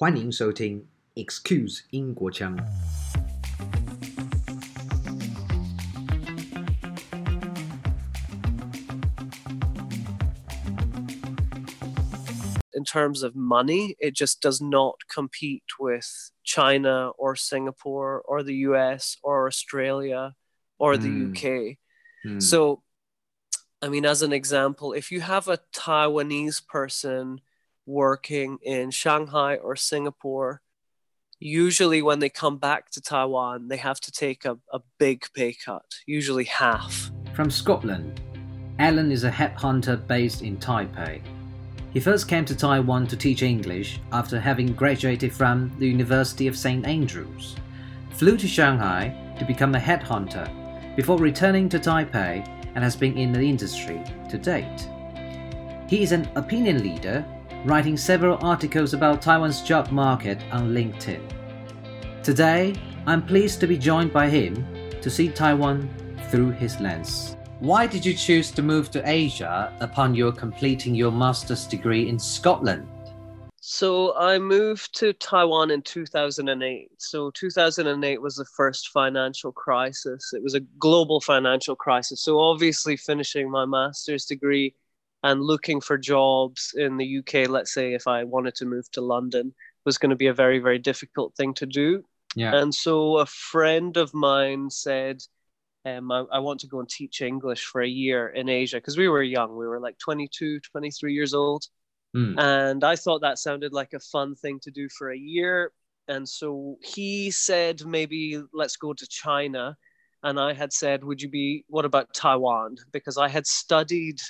欢迎收听《Excuse 英国腔》。 in terms of money, it just does not compete with China or Singapore or the US or Australia or the Mm. UK. Hmm. So, I mean, as an example, if you have a Taiwanese person working in Shanghai or Singapore, usually when they come back to Taiwan, they have to take a, a big pay cut, usually half. From Scotland, Alan is a headhunter based in Taipei. He first came to Taiwan to teach English after having graduated from the University of St. Andrews, flew to Shanghai to become a headhunter before returning to Taipei and has been in the industry to date. He is an opinion leader, writing several articles about Taiwan's job market on LinkedIn. Today, I'm pleased to be joined by him to see Taiwan through his lens. Why did you choose to move to Asia upon your completing your master's degree in Scotland? So I moved to Taiwan in 2008. So 2008 was the first financial crisis. It was a global financial crisis. So obviously finishing my master's degree and looking for jobs in the UK, let's say if I wanted to move to London, was going to be a very very difficult thing to do. Yeah. And so a friend of mine said, um, I, I want to go and teach English for a year in Asia because we were young. We were like 22, 23 years old. Hmm. And I thought that sounded like a fun thing to do for a year. And so he said, maybe let's go to China. And I had said, would you be, what about Taiwan? Because I had studied,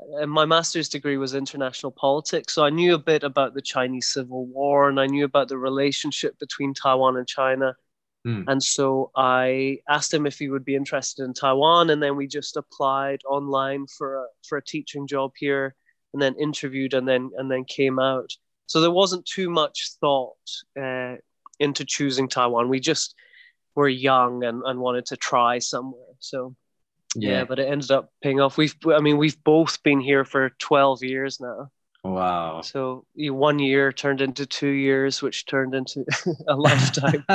uh, my master's degree was international politics. So I knew a bit about the Chinese Civil War and I knew about the relationship between Taiwan and China. Hmm. And so I asked him if he would be interested in Taiwan. And then we just applied online for a, for a teaching job here and then interviewed and then and then came out. So there wasn't too much thought uh, into choosing Taiwan. We just were young and, and wanted to try somewhere. So yeah. but it ended up paying off. We've I mean we've both been here for twelve years now. Wow. So one year turned into two years, which turned into a lifetime.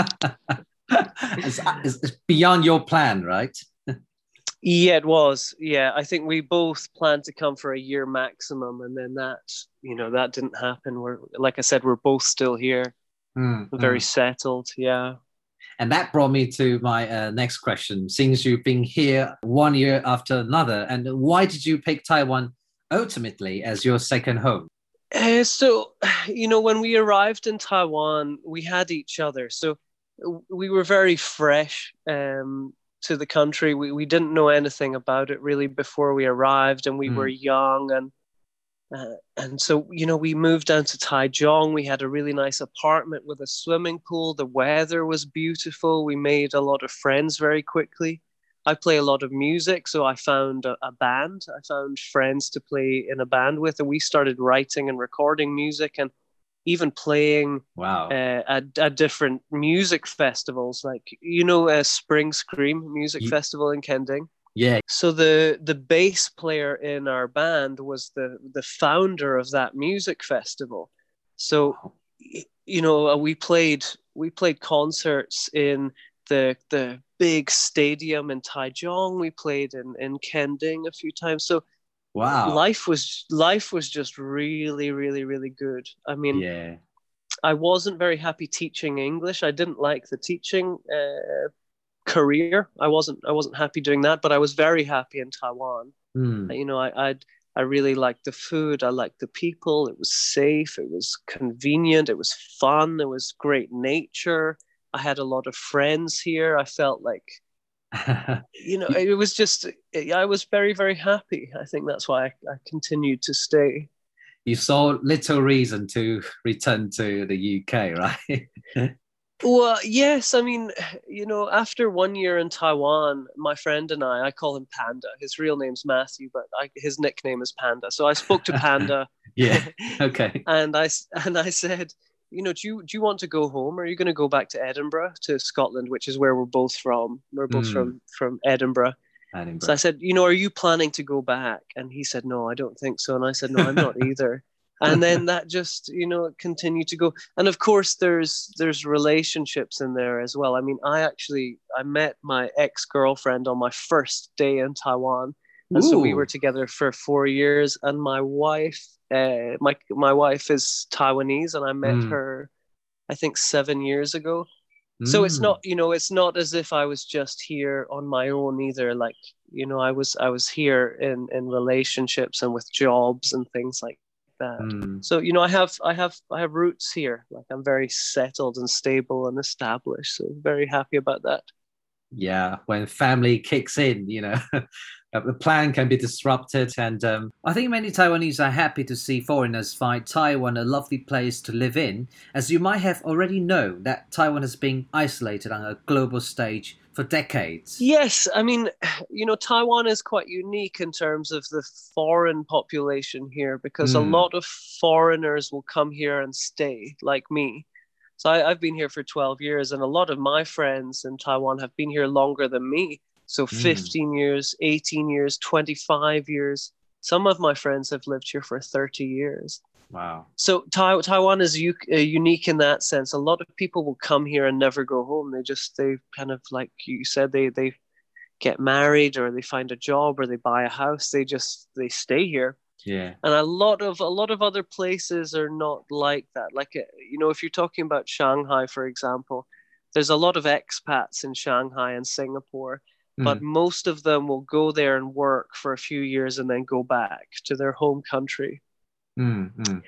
it's, it's it's beyond your plan, right? Yeah, it was. Yeah, I think we both planned to come for a year maximum, and then that, you know, that didn't happen. We're like I said, we're both still here, Hmm, very hmm. settled. Yeah. And that brought me to my uh, next question. Since you've been here one year after another, and why did you pick Taiwan ultimately as your second home? Uh, so, you know, when we arrived in Taiwan, we had each other. So we were very fresh um, to the country. We, we didn't know anything about it really before we arrived, and we Mm. were young. And uh, and so, you know, we moved down to Taichung. We had a really nice apartment with a swimming pool. The weather was beautiful. We made a lot of friends very quickly. I play a lot of music, so I found a, a band. I found friends to play in a band with, and we started writing and recording music and even playing Wow. uh, at, at different music festivals, like you know, uh, Spring Scream Music Ye- Festival in Kending. Yeah. So the the bass player in our band was the the founder of that music festival. So you know uh, we played we played concerts in the the big stadium in Taichung. We played in in Kending a few times. So Wow. life was life was just really really really good. I mean, yeah. I wasn't very happy teaching English. I didn't like the teaching uh, career. I wasn't I wasn't happy doing that, but I was very happy in Taiwan. Hmm. You know, I I'd, I really liked the food. I liked the people. It was safe. It was convenient. It was fun. There was great nature. I had a lot of friends here. I felt like you know it was just I was very very happy. I think that's why I, I continued to stay. you saw little reason to return to the UK, right? Well, yes. I mean, you know, after one year in Taiwan, my friend and I, I call him Panda. His real name's Matthew, but I, his nickname is Panda. So I spoke to Panda, yeah. Okay. and I and I said, you know, do you do you want to go home? Or are you going to go back to Edinburgh, to Scotland, which is where we're both from? We're both Mm. from from Edinburgh. Edinburgh. So I said, you know, are you planning to go back? And he said, no, I don't think so. And I said, no, I'm not either. And then that just you know continued to go and of course there's there's relationships in there as well i mean i actually i met my ex-girlfriend on my first day in taiwan and Ooh. so we were together for four years and my wife uh, my my wife is taiwanese and i met mm. her i think seven years ago so it's not mm. you know it's not as if i was just here on my own either like you know i was i was here in in relationships and with jobs and things like that mm. so you know i have i have i have roots here like i'm very settled and stable and established so very happy about that yeah when family kicks in you know Uh, the plan can be disrupted. And um, I think many Taiwanese are happy to see foreigners find Taiwan a lovely place to live in, as you might have already known that Taiwan has been isolated on a global stage for decades. Yes, I mean, you know, Taiwan is quite unique in terms of the foreign population here because mm. a hmm. lot of foreigners will come here and stay, like me. So I, I've been here for 12 years, and a lot of my friends in Taiwan have been here longer than me. So hmm. 15 mm. years, 18 years, 25 years. Some of my friends have lived here for 30 years. Wow. So tai- Taiwan is u- uh, unique in that sense. A lot of people will come here and never go home. They just they kind of like you said they they get married or they find a job or they buy a house. They just they stay here. Yeah. And a lot of a lot of other places are not like that. Like uh, you know, if you're talking about Shanghai, for example, there's a lot of expats in Shanghai and Singapore but mm. most of them will go there and work for a few years and then go back to their home country. Mm, mm.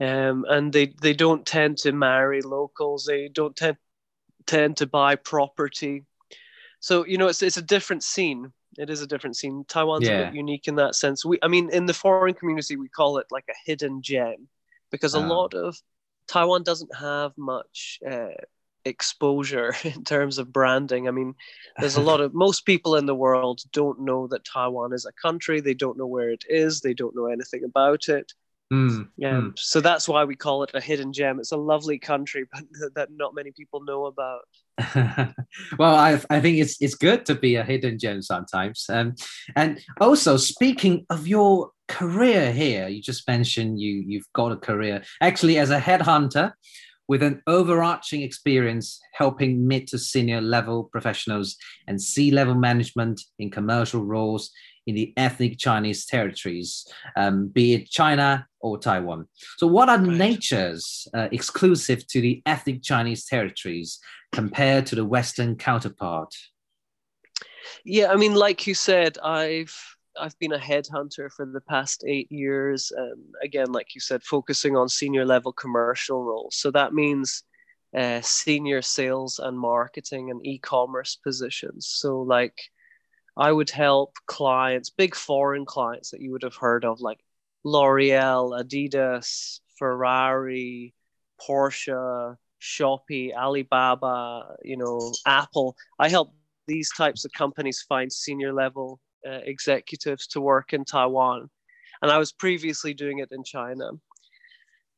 Um, and they, they don't tend to marry locals. They don't tend tend to buy property. So you know, it's it's a different scene. It is a different scene. Taiwan's yeah. a bit unique in that sense. We, I mean, in the foreign community, we call it like a hidden gem because a oh. lot of Taiwan doesn't have much uh, exposure in terms of branding. I mean, there's a lot of most people in the world don't know that Taiwan is a country. They don't know where it is. They don't know anything about it. Mm, yeah, mm. so that's why we call it a hidden gem. It's a lovely country, but that not many people know about. well, I I think it's it's good to be a hidden gem sometimes. Um, and also speaking of your career here, you just mentioned you you've got a career actually as a headhunter with an overarching experience helping mid to senior level professionals and C level management in commercial roles in the ethnic Chinese territories, um, be it China or Taiwan. So, what are right. natures uh, exclusive to the ethnic Chinese territories compared to the Western counterpart? Yeah, I mean, like you said, I've I've been a headhunter for the past eight years. and again, like you said, focusing on senior level commercial roles. So that means uh, senior sales and marketing and e-commerce positions. So like I would help clients, big foreign clients that you would have heard of, like L'Oreal, Adidas, Ferrari, Porsche, Shopee, Alibaba, you know, Apple. I help these types of companies find senior level uh, executives to work in Taiwan. And I was previously doing it in China.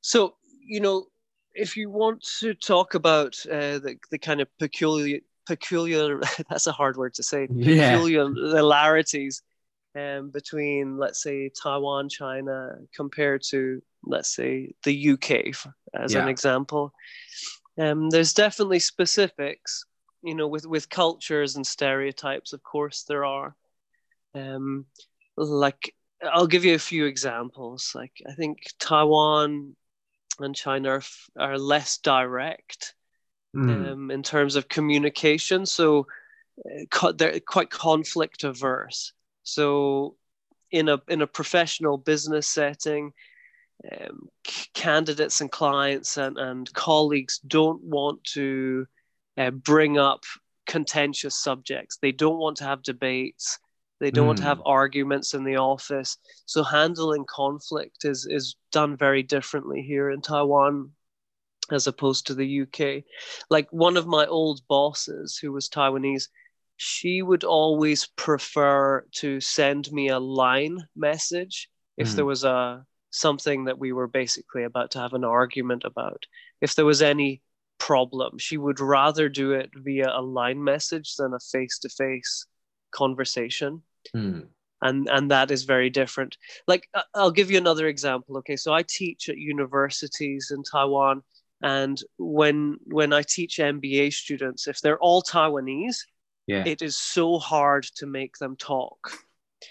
So, you know, if you want to talk about uh, the, the kind of peculiar, peculiar, that's a hard word to say, yeah. peculiarities um, between, let's say, Taiwan, China, compared to, let's say, the UK, as yeah. an example, um, there's definitely specifics, you know, with, with cultures and stereotypes, of course, there are um, like I'll give you a few examples. Like I think Taiwan and China are, are less direct mm. um, in terms of communication, so uh, they're quite conflict averse. So in a in a professional business setting, um, c- candidates and clients and, and colleagues don't want to uh, bring up contentious subjects. They don't want to have debates. They don't mm. want to have hmm. arguments in the office. So handling conflict is is done very differently here in Taiwan as opposed to the UK. Like one of my old bosses who was Taiwanese, she would always prefer to send me a line message if mm. there hmm. was a something that we were basically about to have an argument about. If there was any problem, she would rather do it via a line message than a face to face conversation. Mm. and and that is very different like i'll give you another example okay so i teach at universities in taiwan and when when i teach mba students if they're all taiwanese yeah. it is so hard to make them talk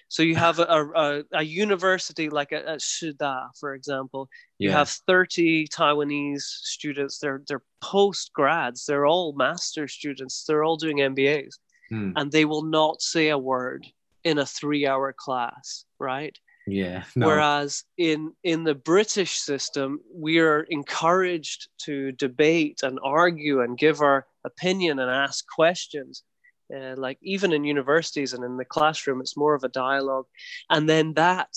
so you have a, a, a university like at, at Shida, for example. You Yeah. have 30 Taiwanese students. They're they're post grads. They're all master students. They're all doing MBAs, Hmm. and they will not say a word in a three-hour class, right? Yeah. No. Whereas in in the British system, we are encouraged to debate and argue and give our opinion and ask questions. Uh, like even in universities and in the classroom, it's more of a dialogue, and then that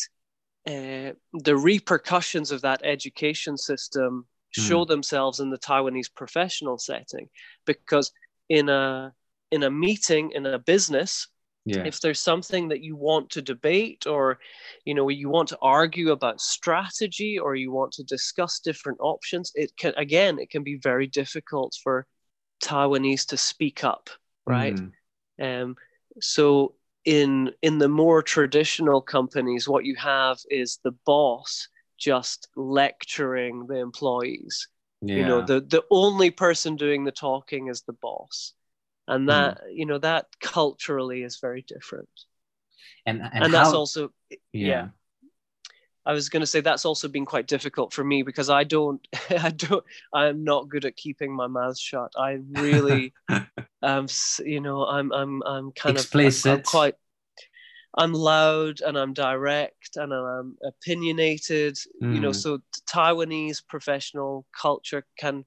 uh, the repercussions of that education system show themselves in the Taiwanese professional setting, because in a in a meeting in a business, yeah. if there's something that you want to debate or you know you want to argue about strategy or you want to discuss different options it can again it can be very difficult for taiwanese to speak up right Mm. um, so in in the more traditional companies what you have is the boss just lecturing the employees Yeah. you know the the only person doing the talking is the boss and that you know that culturally is very different and and, and, that's how- also yeah. yeah. i was going to say that's also been quite difficult for me because i don't i don't i'm not good at keeping my mouth shut i really um you know i'm i'm i'm kind of I'm- I'm quite i'm loud and i'm direct and i'm opinionated you know Mm. so taiwanese professional culture can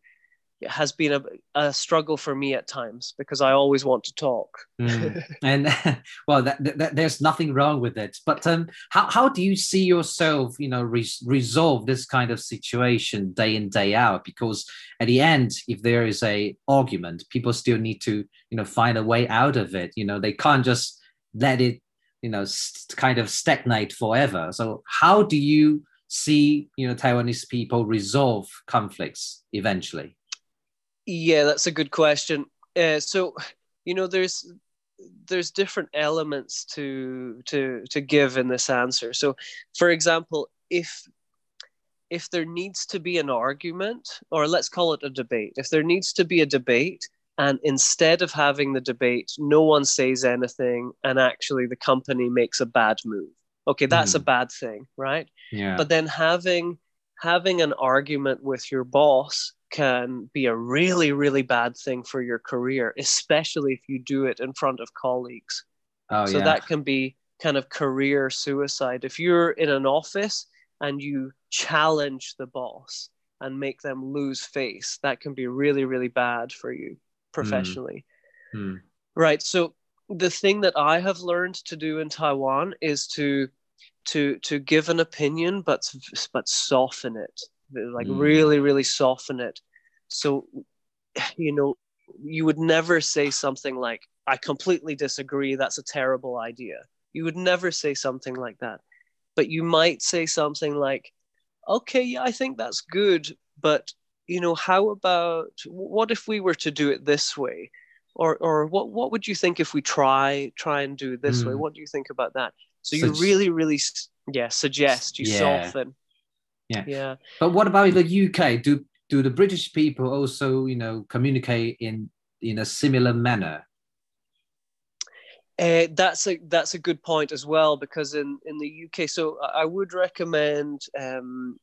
has been a, a struggle for me at times because i always want to talk. Mm. and well that, that, there's nothing wrong with it. But um how, how do you see yourself you know res- resolve this kind of situation day in day out? Because at the end if there is a argument people still need to you know find a way out of it. You know they can't just let it you know st- kind of stagnate forever. So how do you see you know taiwanese people resolve conflicts eventually Yeah, that's a good question. Uh, so, you know, there's there's different elements to to to give in this answer. So, for example, if if there needs to be an argument, or let's call it a debate, if there needs to be a debate, and instead of having the debate, no one says anything, and actually the company makes a bad move. Okay, that's a Mhm. bad thing, right? yeah but then having having an argument with your boss can be a really really bad thing for your career especially if you do it in front of colleagues. Oh so yeah. that can be kind of career suicide. If you're in an office and you challenge the boss and make them lose face that can be really really bad for you professionally. Hmm. Right. So the thing that I have learned to do in Taiwan is to to to give an opinion, but but soften it, like Mm. really really soften it. So you know you would never say something like I completely disagree. That's a terrible idea. You would never say something like that, but you might say something like, "Okay, yeah, I think that's good, but." You know, how about what if we were to do it this way? or or what what would you think if we try try and do this way Hmm. what do you think about that so you really really yeah suggest you Yeah. soften Yeah. yeah But what about the UK? Do do the British people also, you know, communicate in in a similar manner? Uh, that's a that's a good point as well because in in the UK, so I would recommend um,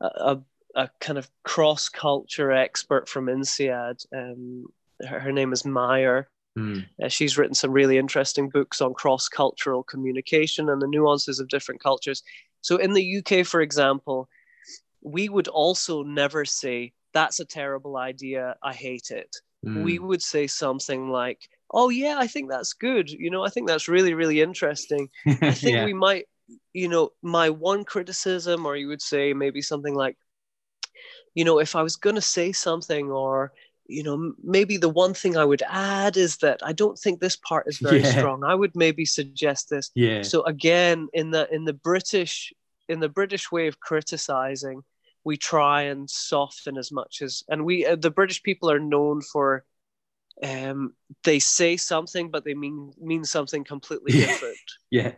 a, a kind of cross culture expert from INSEAD. Um, her, her name is Meyer. Hmm. Uh, she's written some really interesting books on cross cultural communication and the nuances of different cultures. So in the UK, for example, we would also never say that's a terrible idea. I hate it Hmm. we would say something like, "Oh yeah, I think that's good. You know, I think that's really really interesting. I think yeah. we might, you know, my one criticism, or you would say maybe something like, you know, if I was going to say something, or you know, maybe the one thing I would add is that I don't think this part is very Yeah. strong. I would maybe suggest this. yeah. So again, in the in the British in the British way of criticizing, we try and soften as much as, and we uh, the British people are known for, um, they say something but they mean mean something completely different. yeah.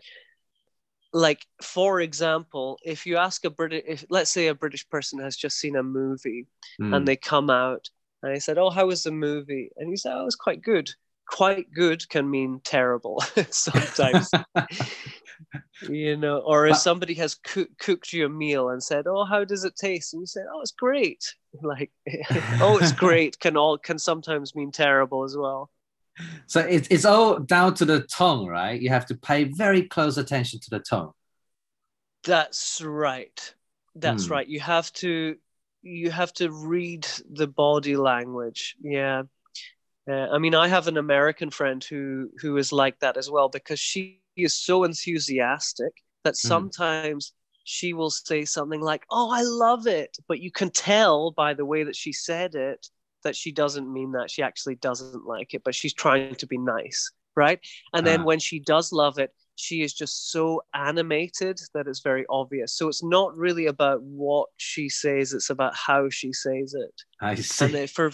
like for example if you ask a british if let's say a british person has just seen a movie Mm. and they come out and I said, "Oh, how was the movie?" And he said, "Oh, it was quite good." Quite good can mean terrible sometimes, you know. Or if somebody has coo- cooked you a meal and said, "Oh, how does it taste?" and you said, "Oh, it's great." Like, "Oh, it's great" can all can sometimes mean terrible as well. so it's it's all down to the tongue, right? You have to pay very close attention to the tongue. That's right. That's Hmm. right. You have to you have to read the body language. Yeah. Uh, I mean, I have an American friend who who is like that as well because she is so enthusiastic that sometimes she will say something like, "Oh, I love it," but you can tell by the way that she said it that she doesn't mean that. She actually doesn't like it, but she's trying to be nice, right? And then Ah. when she does love it, she is just so animated that it's very obvious. So it's not really about what she says; it's about how she says it. I And see. it- for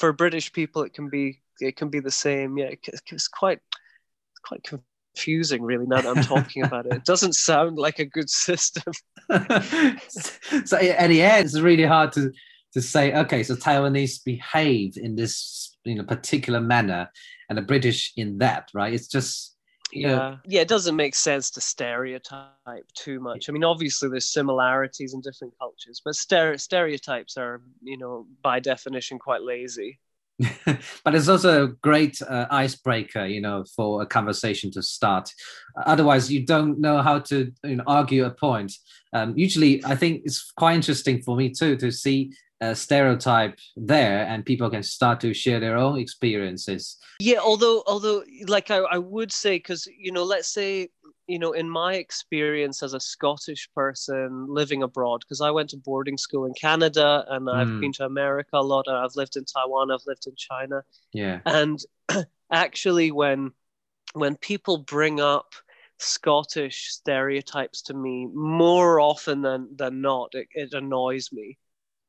for British people, it can be it can be the same. Yeah, it- it's quite it's quite confusing, really. Now that I'm talking about it, it doesn't sound like a good system. so at the end, it's really hard to to say. Okay, so Taiwanese behave in this you know particular manner, and the British in that, right? It's just Yeah, yeah, it doesn't make sense to stereotype too much. I mean, obviously there's similarities in different cultures, but stere- stereotypes are, you know, by definition, quite lazy. but it's also a great uh, icebreaker, you know, for a conversation to start. Otherwise, you don't know how to you know, argue a point. Um, usually, I think it's quite interesting for me too to see a stereotype there, and people can start to share their own experiences. Yeah, although although like I, I would say because you know let's say you know in my experience as a Scottish person living abroad because I went to boarding school in Canada and I've Mm. been to America a lot and I've lived in Taiwan I've lived in China Yeah. and actually when when people bring up Scottish stereotypes to me more often than than not it, it annoys me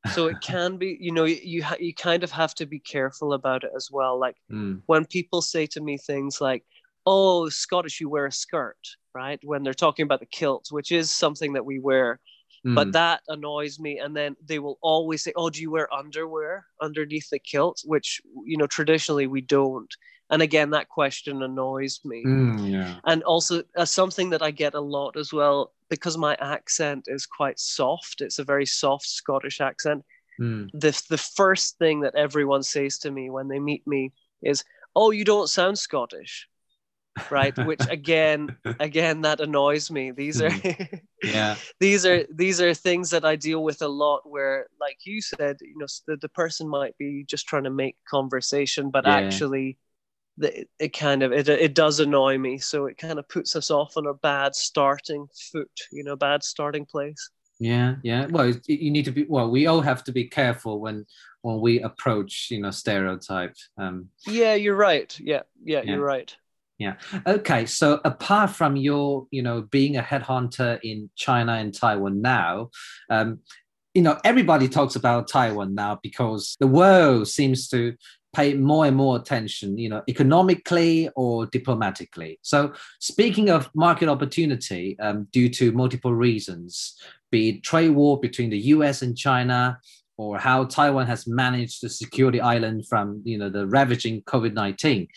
so it can be you know you you, ha- you kind of have to be careful about it as well like Mm. when people say to me things like, "Oh, Scottish, you wear a skirt," right? When they're talking about the kilt, which is something that we wear, but Mm. that annoys me. And then they will always say, "Oh, do you wear underwear underneath the kilt?" Which you know traditionally we don't. And again, that question annoys me. Mm, yeah. And also, uh, something that I get a lot as well, because my accent is quite soft. It's a very soft Scottish accent Mm. the the first thing that everyone says to me when they meet me is, "Oh, you don't sound Scottish," right? Which again, again, that annoys me. These are Yeah. these are these are things that I deal with a lot. Where, like you said, you know, the, the person might be just trying to make conversation, but Yeah. actually. The, it kind of it, it does annoy me so it kind of puts us off on a bad starting foot you know bad starting place Yeah, yeah. Well, you- need to be. Well, we all have to be careful when when we approach, you know, stereotypes. Um, yeah you're right yeah yeah, Yeah. you're right Yeah. okay, so apart from your, you know, being a headhunter in China and Taiwan now, um, you know, everybody talks about Taiwan now because the world seems to pay more and more attention, you know, economically or diplomatically. So, speaking of market opportunity, um, due to multiple reasons, be it trade war between the U.S. and China, or how Taiwan has managed to secure the island from, you know, the ravaging COVID nineteen.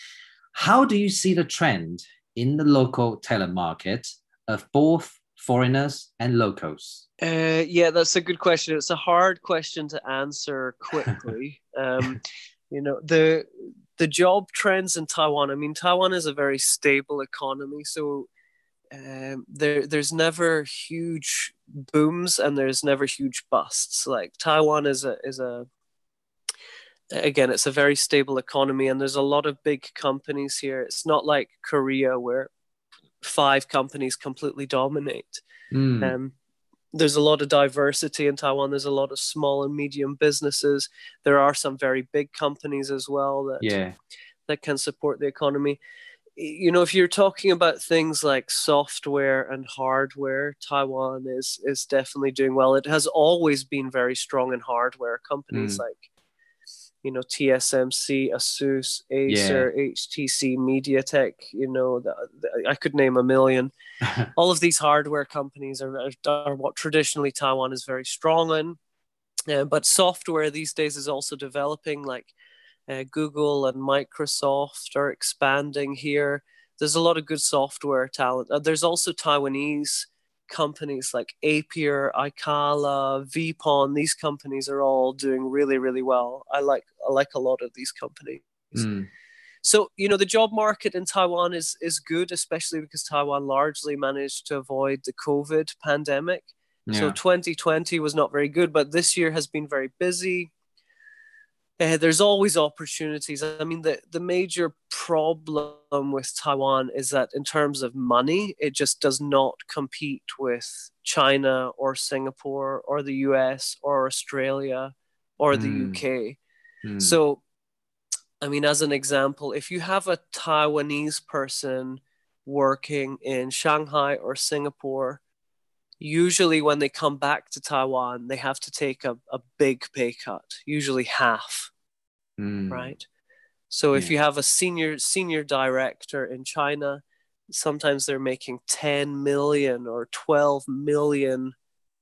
How do you see the trend in the local talent market of both foreigners and locals? Uh, yeah, that's a good question. It's a hard question to answer quickly. um, you know, the the job trends in Taiwan. I mean, Taiwan is a very stable economy, so um, there there's never huge booms and there's never huge busts. Like Taiwan is a is a again, it's a very stable economy, and there's a lot of big companies here. It's not like Korea where five companies completely dominate. Mm, Um, there's a lot of diversity in Taiwan. There's a lot of small and medium businesses. There are some very big companies as well that yeah. that can support the economy. You know, if you're talking about things like software and hardware, Taiwan is is definitely doing well. It has always been very strong in hardware. Companies Mm. like you know TSMC, Asus, Acer, yeah. HTC, MediaTek. You know, the, the, I could name a million. All of these hardware companies are, are, are what traditionally Taiwan is very strong in. Uh, but software these days is also developing. Like uh, Google and Microsoft are expanding here. There's a lot of good software talent. Uh, there's also Taiwanese companies like Apier, Ikala, VPON, these companies are all doing really, really well. I like I like a lot of these companies. Mm. So you know the job market in Taiwan is is good, especially because Taiwan largely managed to avoid the COVID pandemic. Yeah. So 2020 was not very good, but this year has been very busy uh, there's always opportunities. I mean, the, the major problem with Taiwan is that in terms of money, it just does not compete with China or Singapore or the US or Australia or the mm. UK. Mm. So, I mean, as an example, if you have a Taiwanese person working in Shanghai or Singapore, usually when they come back to Taiwan, they have to take a, a big pay cut, usually half. Mm. Right. So if you have a senior senior director in China, sometimes they're making 10 million or 12 million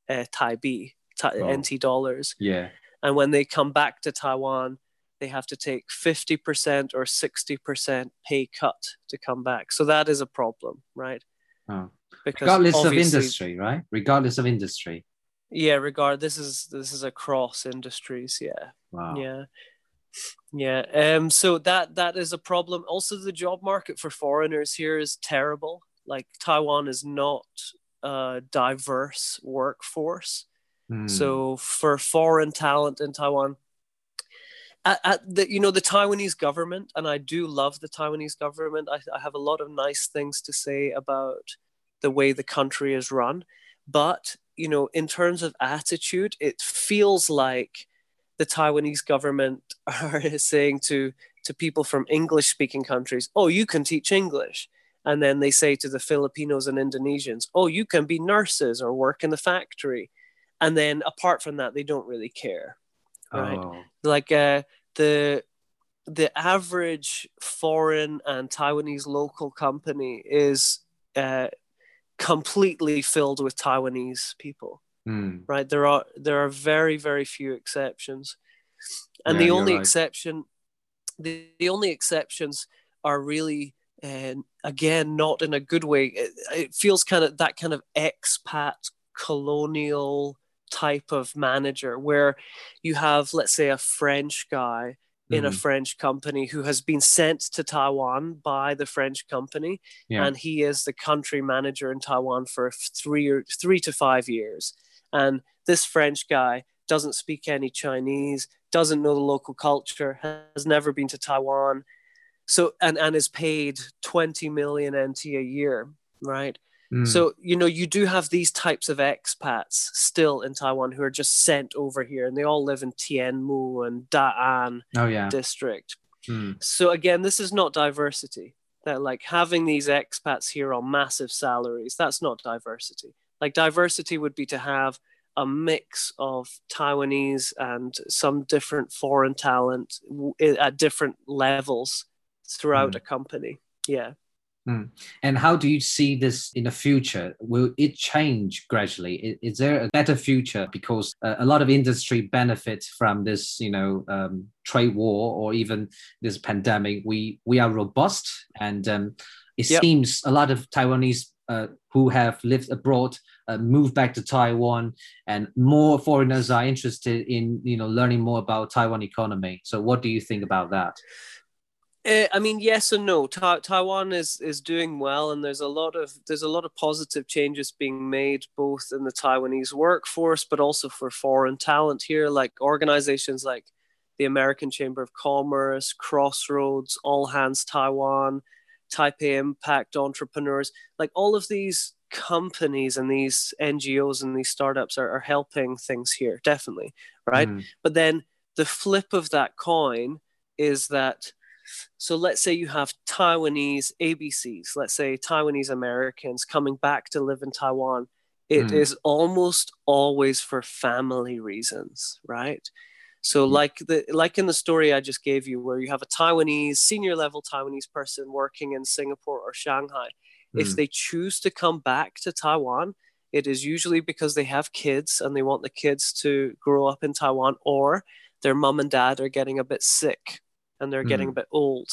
uh, Taipei, ta- oh. NT dollars. Yeah. And when they come back to Taiwan, they have to take 50% or 60% pay cut to come back. So that is a problem, right? Oh regardless of industry, right? Regardless of industry. Yeah, regard. This is this is across industries. Yeah. Wow. Yeah. Yeah. Um. So that that is a problem. Also, the job market for foreigners here is terrible. Like Taiwan is not a diverse workforce. Mm. So for foreign talent in Taiwan, at, at, the you know the Taiwanese government, and I do love the Taiwanese government. I, I have a lot of nice things to say about the way the country is run. But, you know, in terms of attitude, it feels like the Taiwanese government are saying to, to people from English speaking countries, oh, you can teach English. And then they say to the Filipinos and Indonesians, oh, you can be nurses or work in the factory. And then apart from that, they don't really care. Right. Oh. Like uh, the the average foreign and Taiwanese local company is uh, completely filled with Taiwanese people. Mm. Right? There are there are very very few exceptions, and yeah, the only right. exception, the, the only exceptions are really and uh, again not in a good way. It, it feels kind of that kind of expat colonial type of manager where you have let's say a French guy in a French company who has been sent to Taiwan by the French company, yeah. and he is the country manager in Taiwan for three or three to five years. And this French guy doesn't speak any Chinese, doesn't know the local culture, has never been to Taiwan, so and and is paid twenty million NT a year, right? Mm. So, you know, you do have these types of expats still in Taiwan who are just sent over here and they all live in Tianmu and Da'an oh, yeah. district. Mm. So, again, this is not diversity. That like having these expats here on massive salaries, that's not diversity. Like, diversity would be to have a mix of Taiwanese and some different foreign talent at different levels throughout mm. a company. Yeah. Mm. And how do you see this in the future? Will it change gradually? Is, there a better future because uh, a lot of industry benefits from this, you know, um, trade war or even this pandemic? We we are robust, and um, it yep. seems a lot of Taiwanese uh, who have lived abroad uh, move back to Taiwan, and more foreigners are interested in you know learning more about Taiwan economy. So, what do you think about that? Uh, I mean, yes and no. Ta- Taiwan is is doing well, and there's a lot of there's a lot of positive changes being made both in the Taiwanese workforce, but also for foreign talent here, like organizations like the American Chamber of Commerce, Crossroads, All Hands Taiwan, Taipei Impact Entrepreneurs, like all of these companies and these NGOs and these startups are, are helping things here, definitely, right? Mm. But then the flip of that coin is that so let's say you have Taiwanese ABCs, let's say Taiwanese Americans coming back to live in Taiwan. It mm. is almost always for family reasons, right? So like the like in the story I just gave you, where you have a Taiwanese senior level Taiwanese person working in Singapore or Shanghai, mm. if they choose to come back to Taiwan, it is usually because they have kids and they want the kids to grow up in Taiwan, or their mom and dad are getting a bit sick and they're mm. getting a bit old.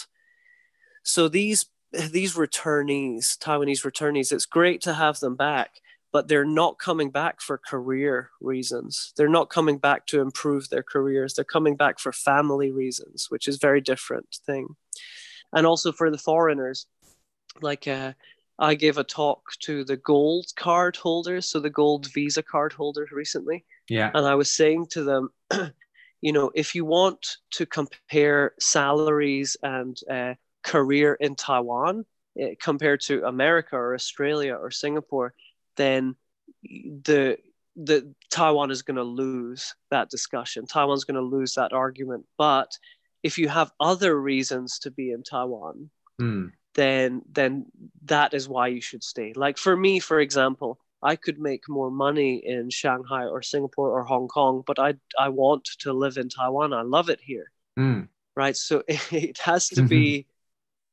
So these these returnees, Taiwanese returnees, it's great to have them back but they're not coming back for career reasons. They're not coming back to improve their careers. They're coming back for family reasons, which is very different thing. And also for the foreigners, like uh, I gave a talk to the gold card holders, so the gold visa card holders recently. Yeah. And I was saying to them, you know, if you want to compare salaries and uh, career in Taiwan uh, compared to America or Australia or Singapore, then the the Taiwan is going to lose that discussion. Taiwan's going to lose that argument. But if you have other reasons to be in Taiwan, mm. then then that is why you should stay. Like for me, for example, I could make more money in Shanghai or Singapore or Hong Kong, but I I want to live in Taiwan. I love it here. Mm. Right. So it has to be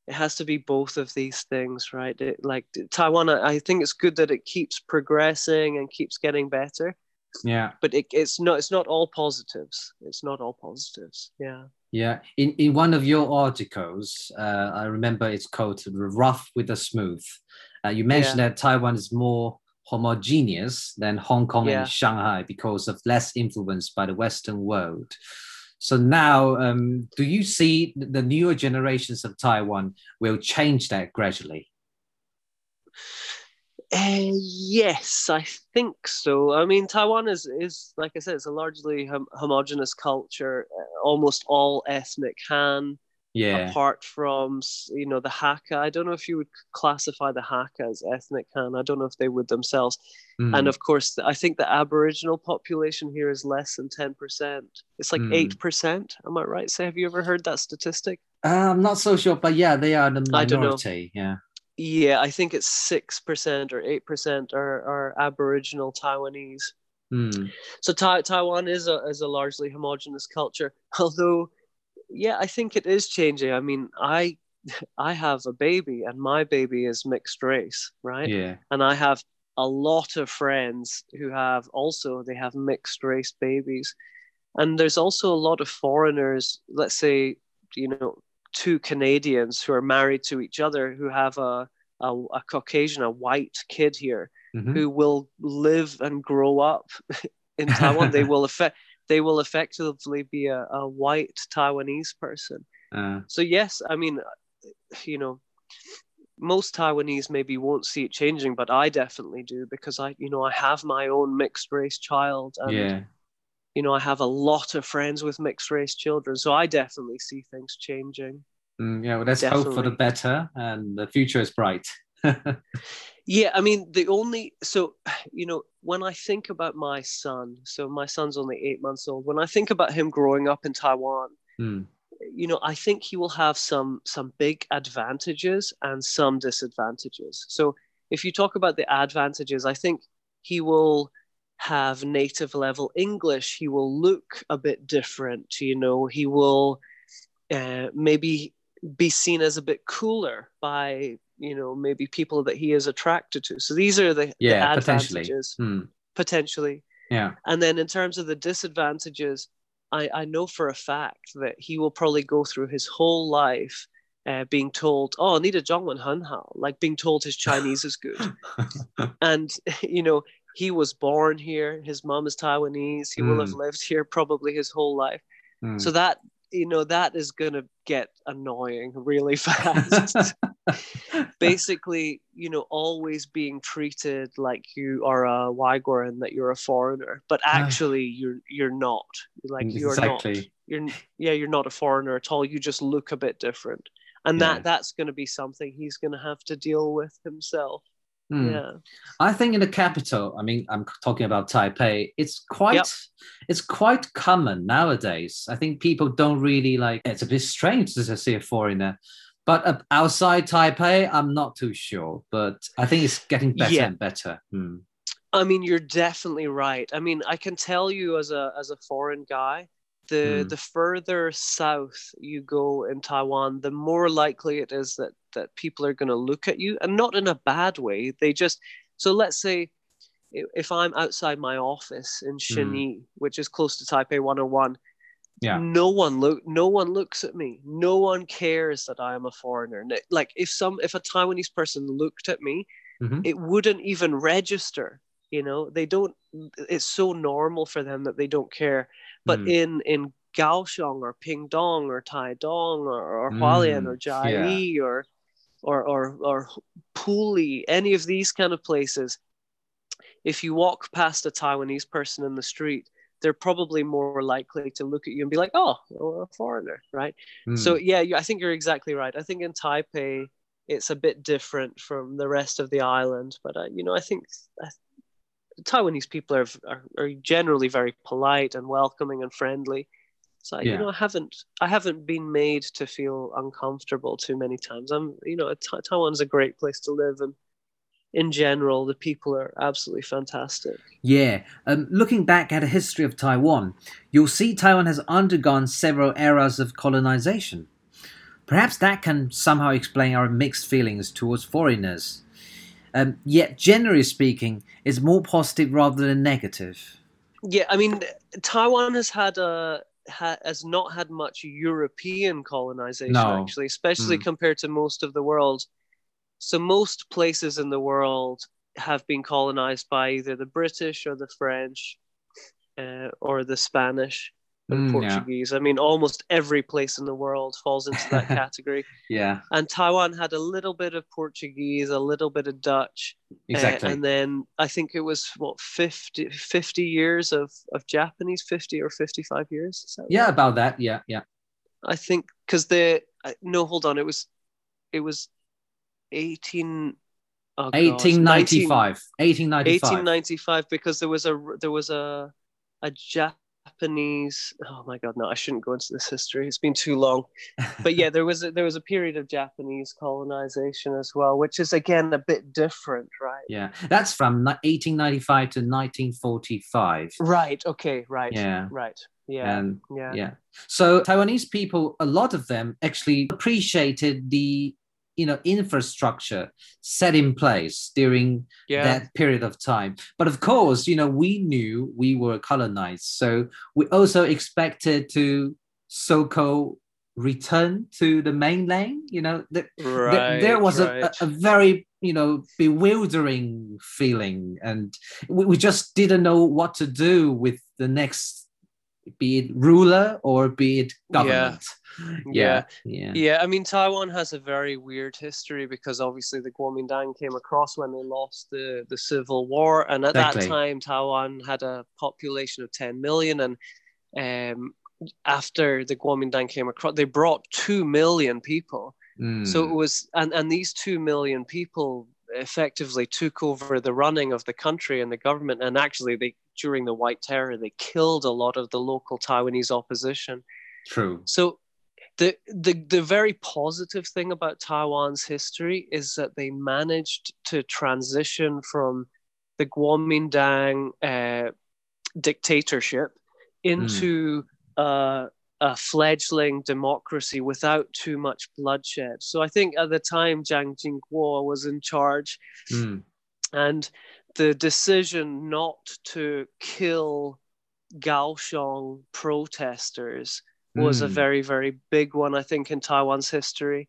it has to be both of these things, right? It, like Taiwan, I think it's good that it keeps progressing and keeps getting better. Yeah, but it, it's not. It's not all positives. It's not all positives. Yeah. Yeah. In in one of your articles, uh, I remember it's called "Rough with the Smooth." Uh, you mentioned yeah. that Taiwan is more homogeneous than Hong Kong yeah. and Shanghai because of less influence by the Western world. So now, um, do you see the newer generations of Taiwan will change that gradually? Uh, yes, I think so. I mean, Taiwan is is like I said, it's a largely hom- homogenous culture. Uh, almost all ethnic Han yeah. apart from you know the Hakka. I don't know if you would classify the Hakka as ethnic Han. I don't know if they would themselves. Mm. And of course, I think the Aboriginal population here is less than ten percent. It's like hmm. eight mm. percent. Am I right? Say, have you ever heard that statistic? Uh, I'm not so sure, but yeah, they are the minority. Yeah. Yeah, I think it's six percent or eight percent are, are Aboriginal Taiwanese. Mm. So ta- Taiwan is a is a largely homogenous culture, although yeah, I think it is changing. I mean, I I have a baby and my baby is mixed race, right? Yeah. And I have a lot of friends who have also they have mixed race babies. And there's also a lot of foreigners, let's say, you know, two Canadians who are married to each other who have a a, a Caucasian, a white kid here mm-hmm. who will live and grow up in Taiwan. they will affect they will effectively be a, a white Taiwanese person. Uh, so yes, I mean, you know, most Taiwanese maybe won't see it changing, but I definitely do because I, you know, I have my own mixed race child, and yeah. you know, I have a lot of friends with mixed race children, so I definitely see things changing. Mm, yeah, well, let's definitely. hope for the better, and the future is bright. yeah, I mean, the only so you know when I think about my son, so my son's only eight months old. When I think about him growing up in Taiwan, mm. you know, I think he will have some some big advantages and some disadvantages. So if you talk about the advantages, I think he will have native level English. He will look a bit different. You know, he will uh, maybe be seen as a bit cooler by you know maybe people that he is attracted to so these are the, yeah the advantages potentially. Hmm. potentially yeah and then in terms of the disadvantages I, I know for a fact that he will probably go through his whole life uh, being told, "Oh, need a Zhongwen Hao," like being told his Chinese is good, and you know he was born here. His mom is Taiwanese. He mm. will have hmm. lived here probably his whole life. Mm. So that you know that is going to get annoying really fast basically you know always being treated like you are a Uyghur and that you're a foreigner but ah. actually you're you're not like you're exactly. not you're yeah you're not a foreigner at all you just look a bit different and yeah. that that's going to be something he's going to have to deal with himself Mm. Yeah. I think in the capital, I mean, I'm talking about Taipei, it's quite yep. it's quite common nowadays. I think people don't really like it's a bit strange to see a foreigner. But outside Taipei, I'm not too sure. But I think it's getting better yeah. and better. Hmm. I mean, you're definitely right. I mean, I can tell you as a as a foreign guy, the Mm. the further south you go in Taiwan, the more likely it is that that people are going to look at you, and not in a bad way. They just so let's say if I'm outside my office in Xinyi, which is close to Taipei 101, Yeah. no one look no one looks at me. No one cares that I am a foreigner. Like if some if a Taiwanese person looked at me, Mhm. it wouldn't even register. You know, they don't. It's so normal for them that they don't care. But Mm. in in Kaohsiung or Pingdong or Taidong or, or Hualien Mm, or Jiayi or or or or Puli, any of these kind of places, if you walk past a Taiwanese person in the street, they're probably more likely to look at you and be like, "Oh, well, a foreigner," right? Mm. So yeah, you, I think you're exactly right. I think in Taipei, it's a bit different from the rest of the island, but uh, you know, I think uh, Taiwanese people are, are are generally very polite and welcoming and friendly. So Yeah. you know, I haven't I haven't been made to feel uncomfortable too many times. I'm you know, Taiwan's a great place to live, and in general, the people are absolutely fantastic. Yeah, um, looking back at a history of Taiwan, you'll see Taiwan has undergone several eras of colonization. Perhaps that can somehow explain our mixed feelings towards foreigners. Um, yet, generally speaking, it's more positive rather than negative. Yeah, I mean, Taiwan has had a ha, has not had much European colonization No. actually, especially Mm. compared to most of the world. So most places in the world have been colonized by either the British or the French, uh, or the Spanish or the Mm, yeah. Portuguese. I mean, almost every place in the world falls into that category. Yeah, And Taiwan had a little bit of Portuguese, a little bit of Dutch, uh, exactly. and then I think it was what 50, 50 years of, of Japanese, 50 or 55 years. Yeah, right? about that. Yeah, yeah. I think because the, I- no, hold on. It was, it was 18, oh gosh, 1895. 1895. 1895 because there was a, there was a, a Japanese, oh my God, no, I shouldn't go into this history. It's been too long. But yeah, there was a, there was a period of Japanese colonization as well, which is again a bit different, right? Yeah, that's from 1895 to 1945. Right. Okay. Right. Yeah. Right. Yeah. Yeah. yeah. So Taiwanese people, a lot of them actually appreciated the you know infrastructure set in place during Yeah. that period of time. But of course, you know, we knew we were colonized, so we also expected to so-called return to the mainland. You know, the, right. there, there was a, right. a, a very you know bewildering feeling and we, we just didn't know what to do with the next be it ruler or be it government yeah yeah, Yeah, I mean Taiwan has a very weird history because obviously the Kuomintang came across when they lost the, the civil war, and at Exactly. that time Taiwan had a population of 10 million, and um, after the Kuomintang came across, they brought two million people. Mm. So it was, and and these two million people effectively took over the running of the country and the government, and actually they during the White Terror they killed a lot of the local Taiwanese opposition. true. So the, the the very positive thing about Taiwan's history is that they managed to transition from the Kuomintang uh, dictatorship into uh, a fledgling democracy without too much bloodshed. So I think at the time Jiang Jingguo was in charge, Mm. and the decision not to kill Kaohsiung protesters was a Mm. very very big one i think in taiwan's history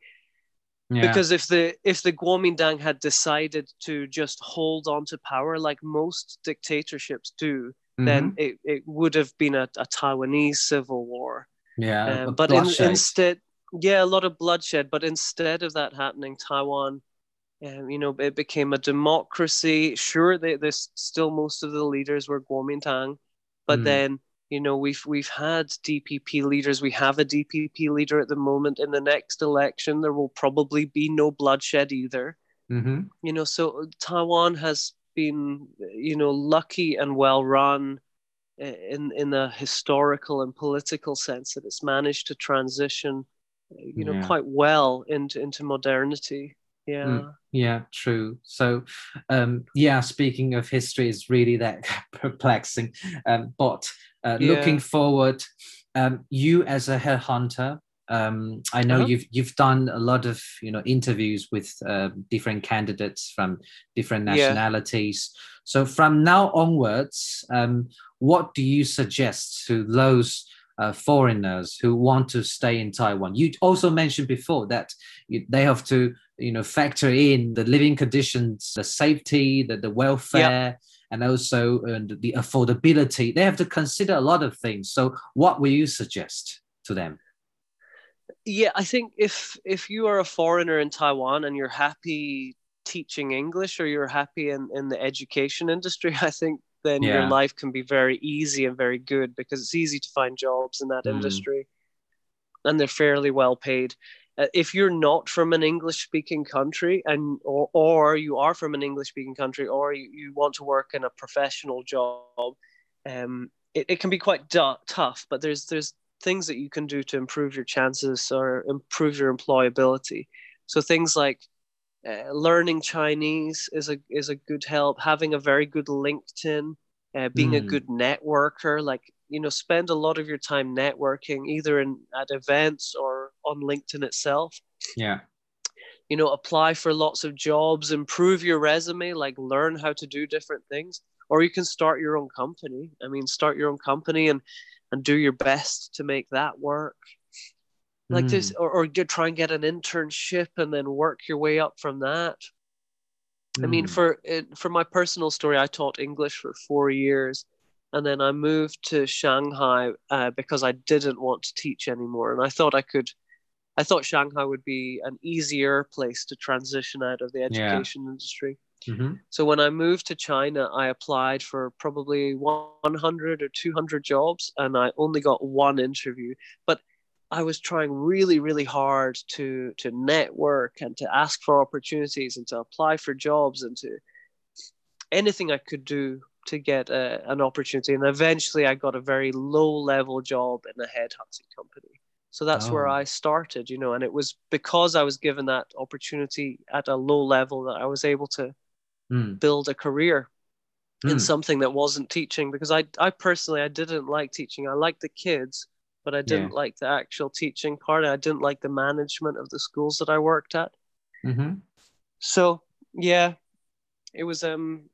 yeah. because if the if the kuomintang had decided to just hold on to power like most dictatorships do then Mhm. it, it would have been a, a taiwanese civil war yeah Um, but in, instead yeah a lot of bloodshed but instead of that happening taiwan um, you know it became a democracy. Sure they, there's still most of the leaders were kuomintang but Mm. then you know we've we've had dpp leaders. We have a dpp leader at the moment. In the next election there will probably be no bloodshed either. Mhm. you know so taiwan has been you know lucky and well run in in a historical and political sense that it's managed to transition you know Yeah. quite well into into modernity yeah Mm. Yeah, true. So, um, yeah, speaking of history, is really that perplexing. Um, but uh, Yeah. looking forward, um, you as a headhunter, um, I know uh-huh. you've you've done a lot of you know interviews with uh, different candidates from different nationalities. Yeah. So from now onwards, um, what do you suggest to those uh, foreigners who want to stay in Taiwan? You also mentioned before that you, they have to you know factor in the living conditions, the safety, the, the welfare. And also uh, the affordability. They have to consider a lot of things. So, what will you suggest to them? Yeah, I think if if you are a foreigner in Taiwan and you're happy teaching English or you're happy in, in the education industry, I think then yeah. your life can be very easy and very good because it's easy to find jobs in that mm. industry and they're fairly well paid. Uh, if you're not from an English speaking country and or, or you are from an English speaking country or you, you want to work in a professional job, um, it, it can be quite du- tough, but there's there's things that you can do to improve your chances or improve your employability. So things like uh, learning Chinese is a is a good help. Having a very good LinkedIn, uh, being mm. a good networker, like you know, spend a lot of your time networking, either in at events or on LinkedIn itself. Yeah. You know, apply for lots of jobs, improve your resume, like learn how to do different things, or you can start your own company. I mean, start your own company and and do your best to make that work like mm. this or, or try and get an internship and then work your way up from that mm. i mean hmm. for for my personal story i taught english for four years and then i moved to shanghai uh, because i didn't want to teach anymore and i thought i could i thought shanghai would be an easier place to transition out of the education yeah. industry Mm-hmm. So when I moved to China, I applied for probably 100 or 200 jobs, and I only got one interview. But I was trying really, really hard to to network and to ask for opportunities and to apply for jobs and to anything I could do to get a, an opportunity. And eventually, I got a very low level job in a headhunting company. So that's oh. where I started, you know, and it was because I was given that opportunity at a low level that I was able to mm. build a career mm. in something that wasn't teaching because I, I personally I didn't like teaching. I liked the kids, but I didn't yeah. like the actual teaching part. I didn't like the management of the schools that I worked at. Mm-hmm. So yeah, it was um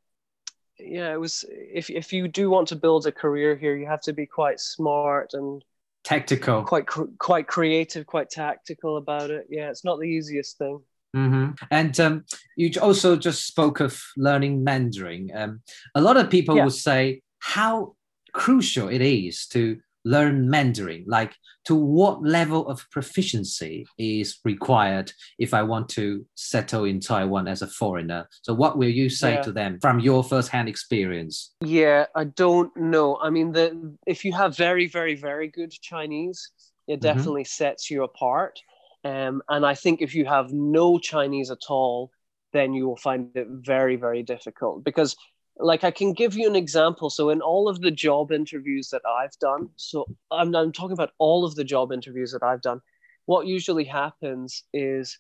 yeah it was if if you do want to build a career here, you have to be quite smart and tactical, quite quite creative, quite tactical about it. Yeah, it's not the easiest thing. Mm-hmm. And um, you also just spoke of learning Mandarin. Um, a lot of people yeah. will say how crucial it is to learn Mandarin. Like, to what level of proficiency is required if I want to settle in Taiwan as a foreigner? So, what will you say yeah. to them from your first-hand experience? Yeah, I don't know. I mean, the if you have very, very, very good Chinese, it mm-hmm. definitely mm-hmm. sets you apart. Um, and I think if you have no Chinese at all, then you will find it very, very difficult because like I can give you an example. So in all of the job interviews that I've done, so I'm, I'm talking about all of the job interviews that I've done, what usually happens is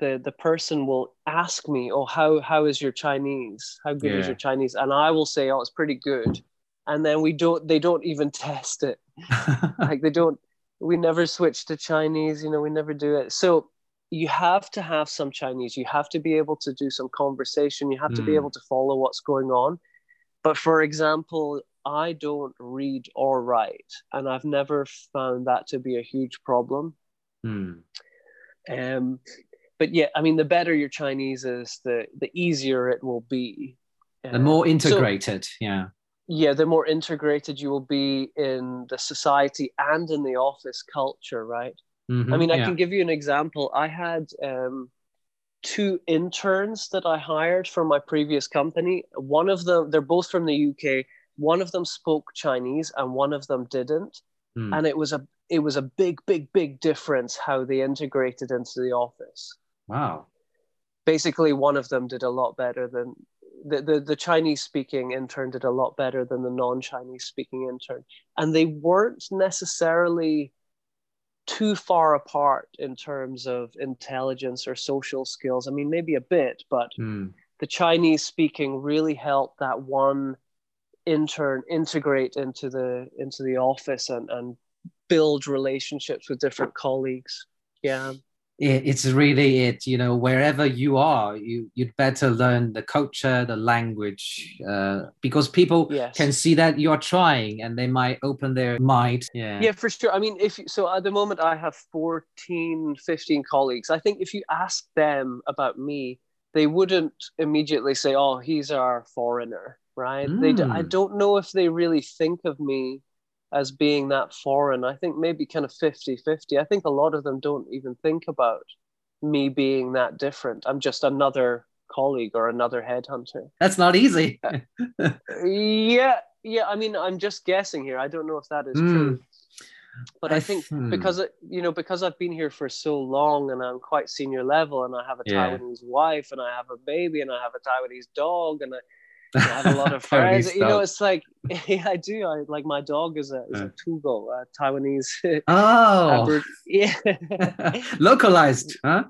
the the person will ask me, "Oh, how how is your Chinese? How good yeah. is your Chinese?" And I will say, "Oh, it's pretty good." And then we don't they don't even test it. like they don't we never switch to Chinese, you know, we never do it. So you have to have some Chinese. You have to be able to do some conversation. You have mm. to be hmm. able to follow what's going on. But for example, I don't read or write, and I've never found that to be a huge problem. Mm. Um, but yeah, I mean, the better your Chinese is, the the easier it will be. The more um, integrated, so, yeah yeah, the more integrated you will be in the society and in the office culture, right? Mm-hmm, I mean, I yeah. can give you an example. I had um, two interns that I hired from my previous company. One of them, they're both from the UK. One of them spoke Chinese, and one of them didn't. Mm. And it was a it was a big, big, big difference how they integrated into the office. Wow. Basically, one of them did a lot better than the, the, the Chinese speaking intern did a lot better than the non Chinese speaking intern. And they weren't necessarily too far apart in terms of intelligence or social skills. I mean, maybe a bit, but mm. the Chinese speaking really helped that one intern integrate into the into the office and, and build relationships with different colleagues. Yeah it's really it you know wherever you are you you'd better learn the culture the language uh, because people yes. can see that you're trying and they might open their mind yeah yeah for sure i mean if you, so at the moment i have 14 15 colleagues i think if you ask them about me they wouldn't immediately say oh he's our foreigner right mm. they i hmm. don't know if they really think of me as being that foreign. I think maybe kind of 50 50. I think a lot of them don't even think about me being that different. I'm just another colleague or another headhunter. That's not easy. yeah, yeah. I mean, I'm just guessing here. I don't know if that is mm. true. But I think hmm. because you know because I've been here for so long and I'm quite senior level and I have a yeah. Taiwanese wife and I have a baby and I have a Taiwanese dog and I, I have a lot of friends. you know, it's like yeah, I do. I like my dog is a is a Tugo, a Taiwanese. Oh, yeah, localized, huh?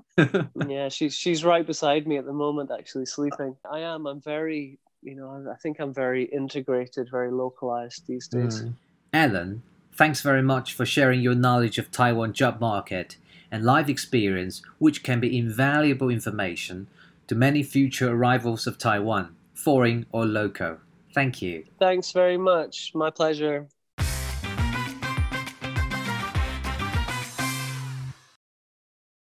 yeah, she's she's right beside me at the moment, actually sleeping. I am. I'm very, you know, I think I'm very integrated, very localized these days. Mm. Alan, thanks very much for sharing your knowledge of Taiwan job market and life experience, which can be invaluable information to many future arrivals of Taiwan foreign or loco. Thank you. Thanks very much. My pleasure.